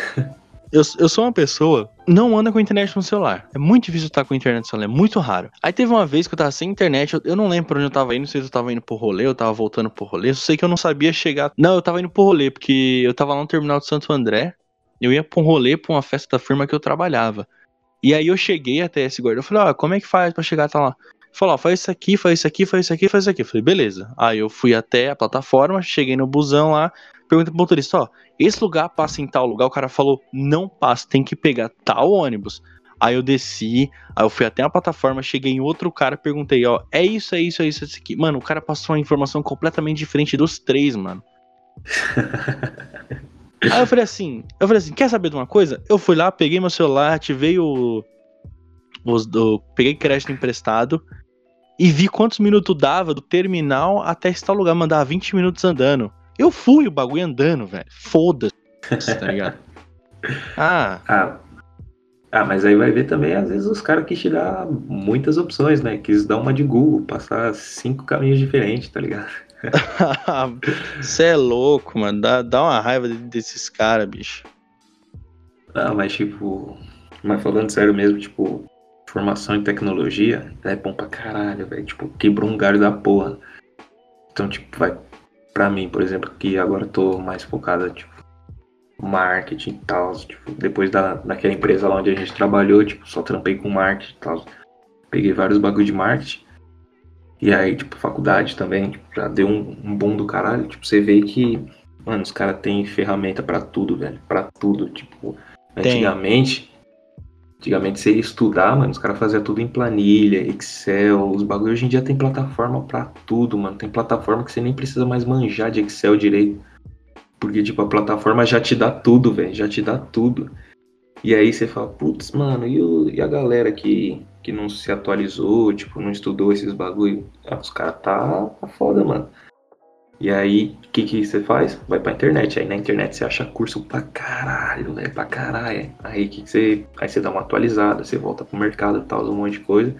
Eu, eu sou uma pessoa não anda com internet no celular. É muito difícil estar com internet no celular, é muito raro. Aí teve uma vez que eu tava sem internet, eu, eu não lembro pra onde eu tava indo, não sei se eu tava indo pro rolê, eu tava voltando pro rolê, eu sei que eu não sabia chegar. Não, eu tava indo pro rolê, porque eu tava lá no terminal de Santo André, eu ia pra um rolê, pra uma festa da firma que eu trabalhava. E aí eu cheguei até esse guarda, eu falei, ó, ah, como é que faz pra chegar até lá? Falou, ó, faz isso aqui, faz isso aqui, faz isso aqui, faz isso aqui. Eu falei, beleza. Aí eu fui até a plataforma, cheguei no busão lá, perguntei pro motorista, ó, esse lugar passa em tal lugar? O cara falou, não passa, tem que pegar tal ônibus. Aí eu desci, aí eu fui até a plataforma, cheguei em outro cara, perguntei, ó, é isso, é isso, é isso, é isso aqui. Mano, o cara passou uma informação completamente diferente dos três, mano. aí eu falei assim, eu falei assim, quer saber de uma coisa? Eu fui lá, peguei meu celular, ativei o, o, peguei crédito emprestado e vi quantos minutos dava do terminal até esse tal lugar, mandar 20 minutos andando. Eu fui o bagulho andando, velho. Foda-se, tá ligado? Ah. ah. Ah, mas aí vai ver também, às vezes, os caras quis te dar muitas opções, né? Quis dar uma de Google, passar cinco caminhos diferentes, tá ligado? Você é louco, mano. Dá, dá uma raiva desses caras, bicho. Ah, mas tipo. Mas falando sério mesmo, tipo, formação em tecnologia é bom pra caralho, velho. Tipo, quebrou um galho da porra. Então, tipo, vai para mim, por exemplo, que agora tô mais focada, tipo, marketing e tal, tipo, depois da, daquela empresa lá onde a gente trabalhou, tipo, só trampei com marketing e tal. Peguei vários bagulho de marketing. E aí, tipo, faculdade também, tipo, já deu um, um boom do caralho. Tipo, você vê que, mano, os caras têm ferramenta para tudo, velho. para tudo. Tipo, antigamente, Antigamente você ia estudar, mano, os caras faziam tudo em planilha, Excel, os bagulhos. Hoje em dia tem plataforma pra tudo, mano. Tem plataforma que você nem precisa mais manjar de Excel direito. Porque, tipo, a plataforma já te dá tudo, velho. Já te dá tudo. E aí você fala, putz, mano, e, o, e, a galera que, que não se atualizou, tipo, não estudou esses bagulho? Ah, os caras tá, tá foda, mano. E aí, o que, que você faz? Vai pra internet. Aí na internet você acha curso pra caralho, velho, pra caralho. Aí que, que você. Aí você dá uma atualizada, você volta pro mercado e tal, um monte de coisa.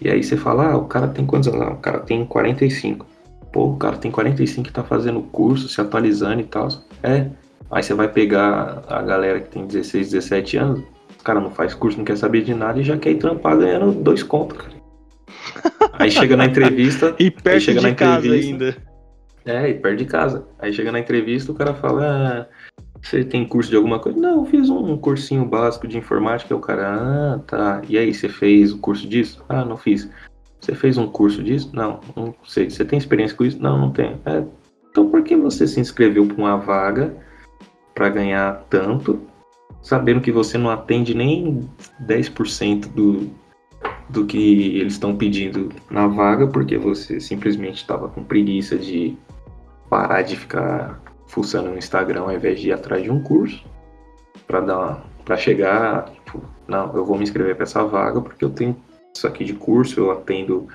E aí você fala, ah, o cara tem quantos anos? Ah, o cara tem 45. Pô, o cara tem 45 e tá fazendo curso, se atualizando e tal. É. Aí você vai pegar a galera que tem 16, 17 anos, o cara não faz curso, não quer saber de nada e já quer ir trampar ganhando dois contos, cara. Aí chega na entrevista. e perto chega de na casa ainda. É, e perto de casa. Aí chega na entrevista, o cara fala: ah, você tem curso de alguma coisa? Não, eu fiz um cursinho básico de informática. o cara, ah, tá. E aí, você fez o curso disso? Ah, não fiz. Você fez um curso disso? Não, não sei. Você tem experiência com isso? Não, não tenho. É, então por que você se inscreveu para uma vaga para ganhar tanto, sabendo que você não atende nem 10% do, do que eles estão pedindo na vaga, porque você simplesmente estava com preguiça de parar de ficar fuçando no Instagram ao invés de ir atrás de um curso para dar para chegar, tipo, não, eu vou me inscrever para essa vaga porque eu tenho isso aqui de curso, eu atendo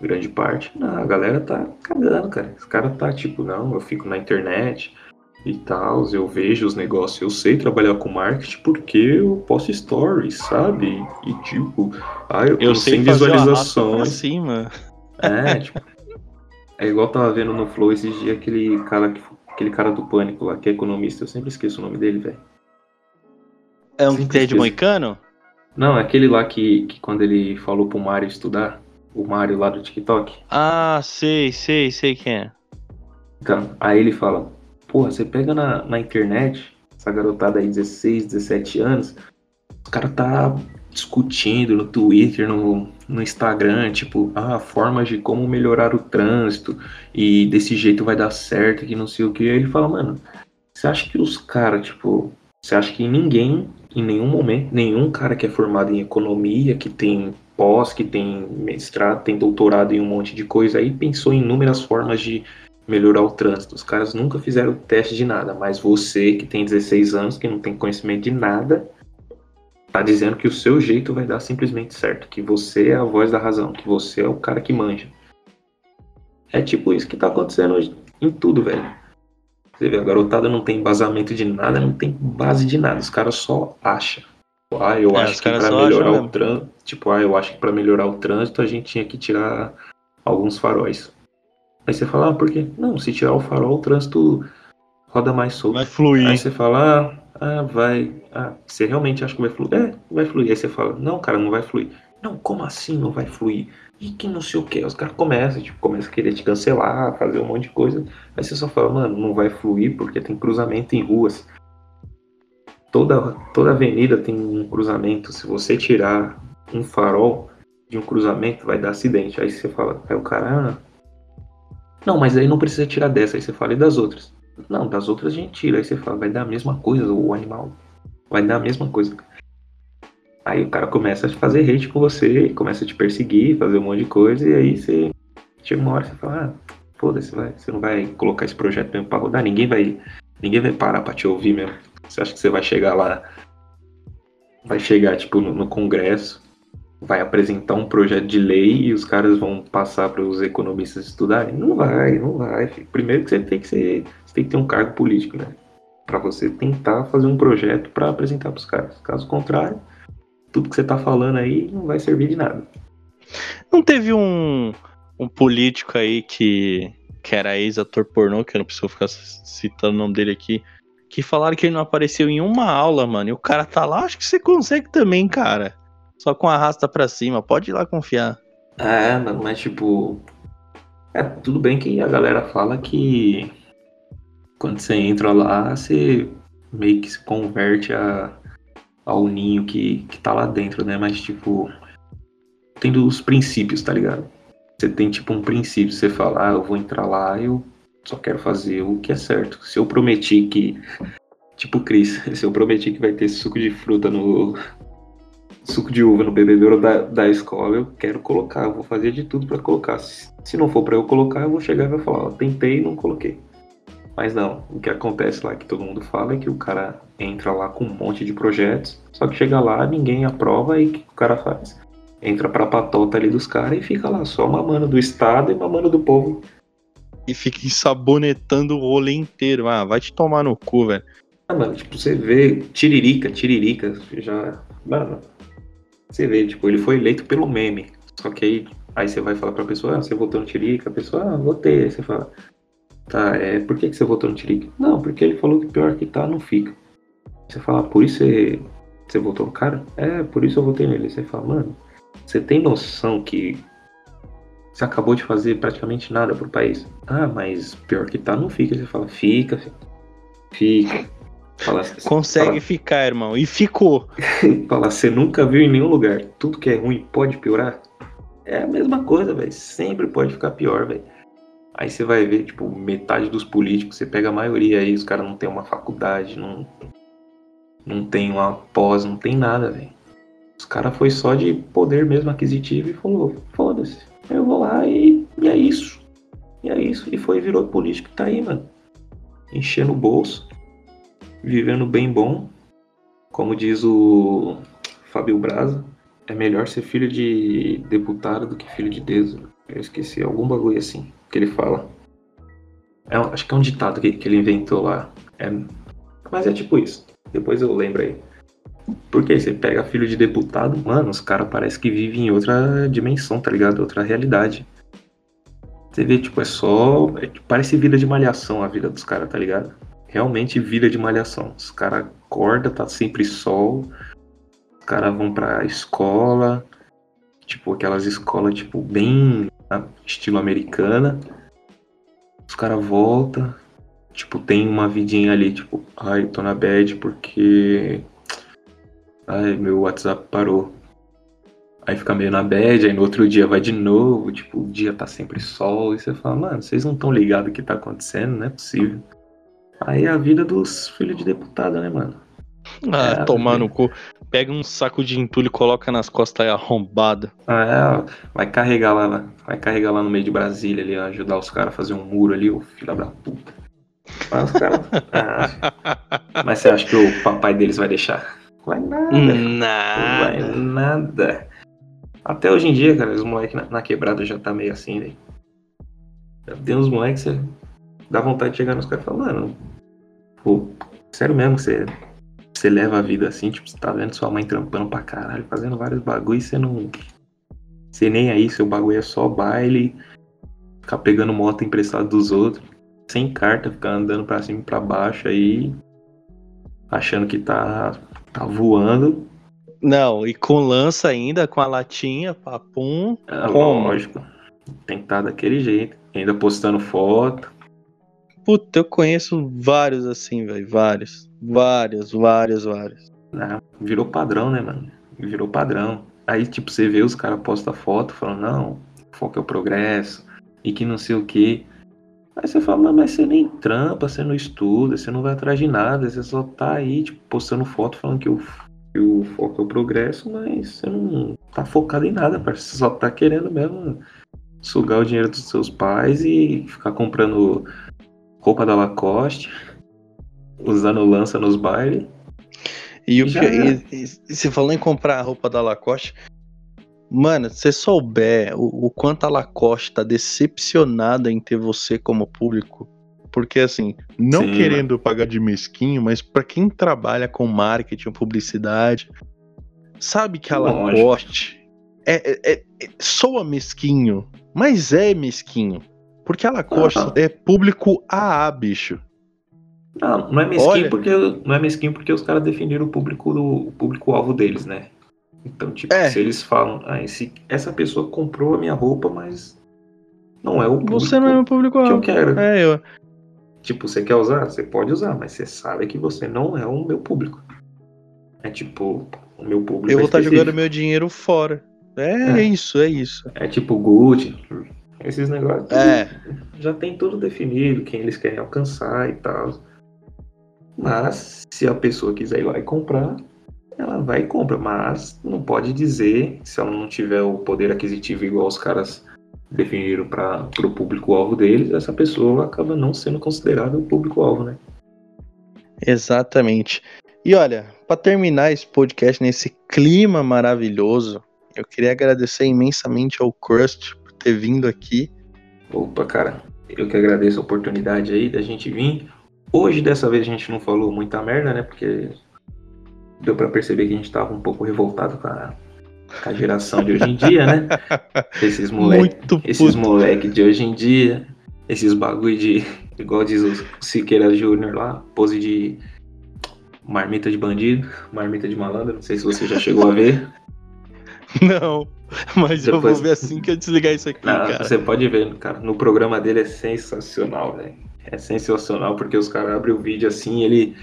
grande parte. Não, a galera tá cagando, cara. Os cara tá tipo, não, eu fico na internet e tal, eu vejo os negócios, eu sei trabalhar com marketing porque eu posto stories, sabe? E tipo, ah, eu, eu sei visualizações. Cima. É, tipo, é igual eu tava vendo no Flow esses dias aquele cara, aquele cara do pânico lá, que é economista, eu sempre esqueço o nome dele, velho. É um que tem de moicano? Não, é aquele lá que, que quando ele falou pro Mario estudar, o Mario lá do TikTok. Ah, sei, sei, sei quem é. Então, aí ele fala, porra, você pega na, na internet, essa garotada aí, 16, 17 anos, o cara tá discutindo no Twitter, no, no Instagram, tipo, ah, formas de como melhorar o trânsito e desse jeito vai dar certo, que não sei o que. Aí ele fala, mano, você acha que os caras, tipo, você acha que ninguém, em nenhum momento, nenhum cara que é formado em economia, que tem pós, que tem mestrado, tem doutorado em um monte de coisa aí, pensou em inúmeras formas de melhorar o trânsito. Os caras nunca fizeram teste de nada, mas você que tem 16 anos, que não tem conhecimento de nada, tá dizendo que o seu jeito vai dar simplesmente certo, que você é a voz da razão, que você é o cara que manja. É tipo isso que tá acontecendo hoje em tudo, velho. Você vê, a garotada não tem embasamento de nada, não tem base de nada, os caras só acham. Ah, eu é, acho que para melhorar o trânsito, tipo, ah, eu acho que para melhorar o trânsito a gente tinha que tirar alguns faróis. Aí você fala, ah, por quê? Não, se tirar o farol, o trânsito roda mais solto. Vai fluir. Aí você fala, ah, ah, vai. Ah, você realmente acha que vai fluir? É, vai fluir. Aí você fala, não, cara, não vai fluir. Não, como assim não vai fluir? E que não sei o que. Os caras começam, tipo, começam a querer te cancelar, fazer um monte de coisa. Aí você só fala, mano, não vai fluir porque tem cruzamento em ruas. Toda, toda avenida tem um cruzamento. Se você tirar um farol de um cruzamento, vai dar acidente. Aí você fala, aí o cara, ah, não, mas aí não precisa tirar dessa. Aí você fala, e das outras? Não, das outras a gente tira. Aí você fala, vai dar a mesma coisa, o animal. Vai dar a mesma coisa. Aí o cara começa a fazer hate com você, começa a te perseguir, fazer um monte de coisa, e aí você chega uma hora e você fala, ah, foda-se, vai, você não vai colocar esse projeto mesmo pra rodar, ninguém vai. Ninguém vai parar pra te ouvir mesmo. Você acha que você vai chegar lá, vai chegar, tipo, no, no Congresso, vai apresentar um projeto de lei e os caras vão passar para os economistas estudarem? Não vai, não vai. Primeiro que você tem que ser tem que ter um cargo político, né? Para você tentar fazer um projeto para apresentar para os caras. Caso contrário, tudo que você tá falando aí não vai servir de nada. Não teve um, um político aí que, que era ex-ator pornô, que eu não preciso ficar citando o nome dele aqui, que falaram que ele não apareceu em uma aula, mano. E o cara tá lá, acho que você consegue também, cara. Só com a rasta pra cima, pode ir lá confiar. É, mas tipo. É, tudo bem que a galera fala que quando você entra lá, você meio que se converte a, ao ninho que, que tá lá dentro, né? Mas, tipo, tendo os princípios, tá ligado? Você tem, tipo, um princípio. Você fala, ah, eu vou entrar lá, eu só quero fazer o que é certo. Se eu prometi que. Tipo, Cris, se eu prometi que vai ter suco de fruta no. suco de uva no bebedouro da, da escola, eu quero colocar. Eu vou fazer de tudo para colocar. Se, se não for para eu colocar, eu vou chegar e vou falar, ó, tentei e não coloquei. Mas não, o que acontece lá que todo mundo fala é que o cara entra lá com um monte de projetos, só que chega lá, ninguém aprova e o que o cara faz? Entra pra patota ali dos caras e fica lá só mamando do Estado e mamando do povo. E fica ensabonetando o rolê inteiro. Ah, vai te tomar no cu, velho. Ah, mano, tipo, você vê Tiririca, Tiririca, já. Mano, você vê, tipo, ele foi eleito pelo meme. Só que aí, aí você vai falar pra pessoa, ah, você votou no Tirica, a pessoa, ah, votei. Aí você fala, tá, é, por que, que você votou no Tirica? Não, porque ele falou que pior que tá, não fica. Você fala, por isso você, você votou no cara? É, por isso eu votei nele. Você fala, mano, você tem noção que você acabou de fazer praticamente nada pro país? Ah, mas pior que tá, não fica. Você fala, fica, fica. fica. Fala, Consegue fala, ficar, irmão. E ficou. fala, você nunca viu em nenhum lugar. Tudo que é ruim pode piorar. É a mesma coisa, velho. Sempre pode ficar pior, velho. Aí você vai ver, tipo, metade dos políticos, você pega a maioria aí, os caras não tem uma faculdade, não, não tem uma pós, não tem nada, velho. Os caras foi só de poder mesmo aquisitivo e falou, foda-se, eu vou lá e, e, é isso. E é isso. E foi virou político tá aí, mano. Enchendo o bolso vivendo bem bom, como diz o Fábio Braza, é melhor ser filho de deputado do que filho de Deus. Eu esqueci algum bagulho assim que ele fala. É, acho que é um ditado que, que ele inventou lá. É, mas é tipo isso. Depois eu lembro aí. Porque você pega filho de deputado, mano, os caras parecem que vivem em outra dimensão, tá ligado? Outra realidade. Você vê, tipo, é só. É, parece vida de malhação a vida dos caras, tá ligado? realmente vida de malhação. Os caras acordam, tá sempre sol, os caras vão pra escola, tipo aquelas escolas tipo bem estilo americana. Os caras voltam, tipo, tem uma vidinha ali, tipo, ai, tô na bad porque. Ai, meu WhatsApp parou. Aí fica meio na bad, aí no outro dia vai de novo, tipo, o dia tá sempre sol, e você fala, mano, vocês não estão ligados o que tá acontecendo, não é possível. Aí é a vida dos filhos de deputada, né, mano? Ah, é, tomar no cu. Pega um saco de entulho e coloca nas costas aí arrombada. Ah, é, vai carregar lá, vai carregar lá no meio de Brasília ali, ajudar os caras a fazer um muro ali, o filho da puta. Mas os caras. ah, mas você acha que o papai deles vai deixar? Vai nada. Nada. Vai nada. Até hoje em dia, cara, os moleques na, na, quebrada já tá meio assim, velho. Tem uns moleques, você dá vontade de chegar nos caras e falar, mano, pô, sério mesmo, você, você leva a vida assim, tipo, você tá vendo sua mãe trampando pra caralho, fazendo vários bagulhos e você não. Você nem aí, seu bagulho é só baile, ficar pegando moto emprestada dos outros, sem carta, ficar andando pra cima e pra baixo aí, achando que tá, tá voando. Não, e com lança ainda, com a latinha, papum. É, lógico. Tem que estar tá daquele jeito. Ainda postando foto. Puta, eu conheço vários assim, velho. Vários. Vários, vários, vários. Ah, virou padrão, né, mano? Virou padrão. Aí, tipo, você vê os caras postam foto falando, não, foco é o progresso, e que não sei o quê. Aí você fala, mas você nem trampa, você não estuda, você não vai atrás de nada, você só tá aí, tipo, postando foto falando que o, que o foco é o progresso, mas você não tá focado em nada, parceiro. Você só tá querendo mesmo sugar o dinheiro dos seus pais e ficar comprando roupa da Lacoste, usando lança nos bailes. E, o que, e, e, você falou em comprar a roupa da Lacoste. Mano, se você souber o, o, quanto a Lacoste tá decepcionada em ter você como público, porque assim, não Sim, querendo mano. pagar de mesquinho, mas para quem trabalha com marketing, publicidade, sabe que a Lacoste é, é, é, soa mesquinho, mas é mesquinho. Porque a Lacoste ah, é público AA, bicho. Não, não é mesquinho Olha... porque não é mesquinho porque os caras definiram o público do público alvo deles, né? Então, tipo, é. se eles falam, ah, esse, essa pessoa comprou a minha roupa, mas não é o público Você não é o público que eu quero. É, eu. Tipo, você quer usar? Você pode usar, mas você sabe que você não é o meu público. É tipo, o meu público. Eu vou estar tá jogando meu dinheiro fora. É, é, isso, é isso. É tipo Gucci, esses negócios é. já tem tudo definido, quem eles querem alcançar e tal. Mas se a pessoa quiser ir lá e comprar, ela vai e compra. Mas não pode dizer, se ela não tiver o poder aquisitivo igual os caras definiram para o público-alvo deles, essa pessoa acaba não sendo considerada o público-alvo, né? Exatamente. E olha, para terminar esse podcast nesse clima maravilhoso, eu queria agradecer imensamente ao Crust ter vindo aqui. Opa, cara, eu que agradeço a oportunidade aí da gente vir. Hoje, dessa vez, a gente não falou muita merda, né? Porque deu para perceber que a gente tava um pouco revoltado com a, com a geração de hoje em dia, né? Esses moleque, esses moleque de hoje em dia, esses bagulho de, igual diz o Siqueira Júnior lá, pose de marmita de bandido, marmita de malandro, não sei se você já chegou a ver. Não, mas Depois... eu vou ver assim que eu desligar isso aqui, não, cara. Você pode ver, cara, no programa dele é sensacional, velho. É sensacional porque os caras abrem o vídeo assim, ele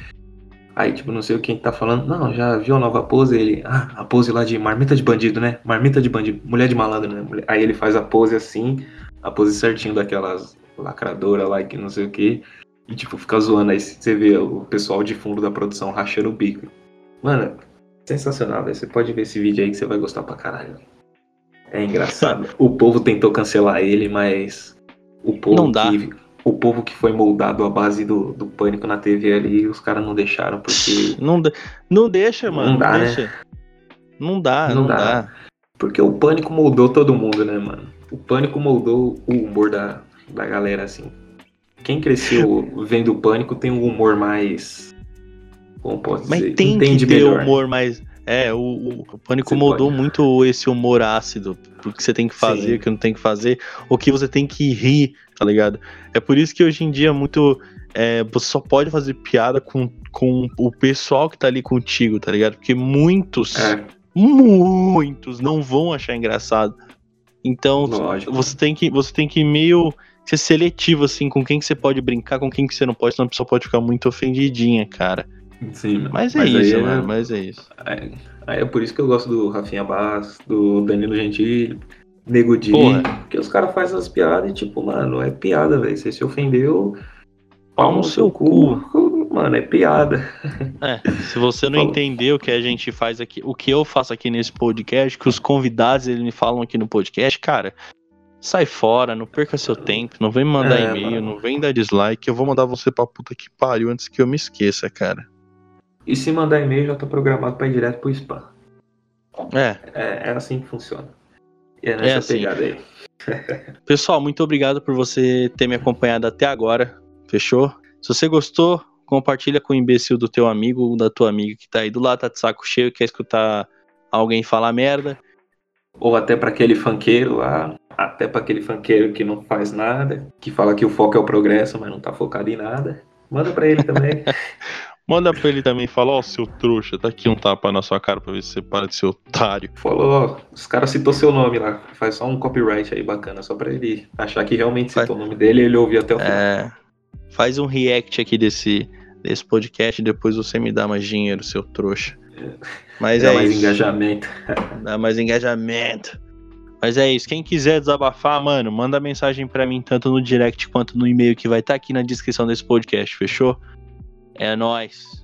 Aí, tipo, não sei quem tá falando. Não, já viu a nova pose? Ele, ah, a pose lá de marmita de bandido, né? Marmita de bandido, mulher de malandro, né? Aí ele faz a pose assim, a pose certinho daquelas lacradora lá que não sei o que. E, tipo, fica zoando. Aí você vê o pessoal de fundo da produção rachando o bico. Mano, sensacional, velho. Você pode ver esse vídeo aí que você vai gostar pra caralho. É engraçado. o povo tentou cancelar ele, mas o povo não dá. que o povo que foi moldado à base do, do pânico na TV ali, os caras não deixaram, porque. Não, não deixa, mano. Não dá, não deixa. Né? Não dá, não, não dá. dá. Porque o pânico moldou todo mundo, né, mano? O pânico moldou o humor da, da galera, assim. Quem cresceu vendo o pânico tem um humor mais. Como posso Mas dizer? tem Entende que ter melhor. humor mais. É, o, o Pânico você moldou pode. muito esse humor ácido. O que você tem que fazer, o que não tem que fazer, o que você tem que rir, tá ligado? É por isso que hoje em dia muito. É, você só pode fazer piada com, com o pessoal que tá ali contigo, tá ligado? Porque muitos, é. muitos não vão achar engraçado. Então, Lógico. você tem que você tem que meio ser seletivo assim com quem que você pode brincar, com quem que você não pode, senão a pessoa pode ficar muito ofendidinha, cara. Sim, mas é mas isso, mano, é, mas é isso. É, é, por isso que eu gosto do Rafinha Bass, do Danilo Gentili, Nego Di, porque os caras fazem as piadas e tipo, mano, é piada, velho. Você se ofendeu, pau no seu cu. cu. Mano, é piada. É, se você não entendeu o que a gente faz aqui, o que eu faço aqui nesse podcast, que os convidados eles me falam aqui no podcast, cara, sai fora, não perca seu tempo, não vem me mandar é, e-mail, mano. não vem dar dislike, eu vou mandar você pra puta que pariu antes que eu me esqueça, cara. E se mandar e-mail, já tá programado para ir direto pro spam. É. é. É, assim que funciona. E é nessa é assim. pegada aí. Pessoal, muito obrigado por você ter me acompanhado até agora. Fechou? Se você gostou, compartilha com o imbecil do teu amigo da tua amiga que tá aí do lado, tá de saco cheio, quer escutar alguém falar merda. Ou até para aquele fanqueiro lá, até para aquele fanqueiro que não faz nada, que fala que o foco é o progresso, mas não tá focado em nada. Manda para ele também. Manda pra ele também, fala, ó, oh, seu trouxa, tá aqui um tapa na sua cara pra ver se você para de ser otário. Falou, ó, os caras citou seu nome lá, faz só um copyright aí bacana, só pra ele achar que realmente citou faz... o nome dele e ele ouvir até o final. É, faz um react aqui desse, desse podcast e depois você me dá mais dinheiro, seu trouxa. Mas dá é mais isso. engajamento. Dá mais engajamento. Mas é isso. Quem quiser desabafar, mano, manda mensagem para mim, tanto no direct quanto no e-mail que vai estar tá aqui na descrição desse podcast, fechou? É nóis.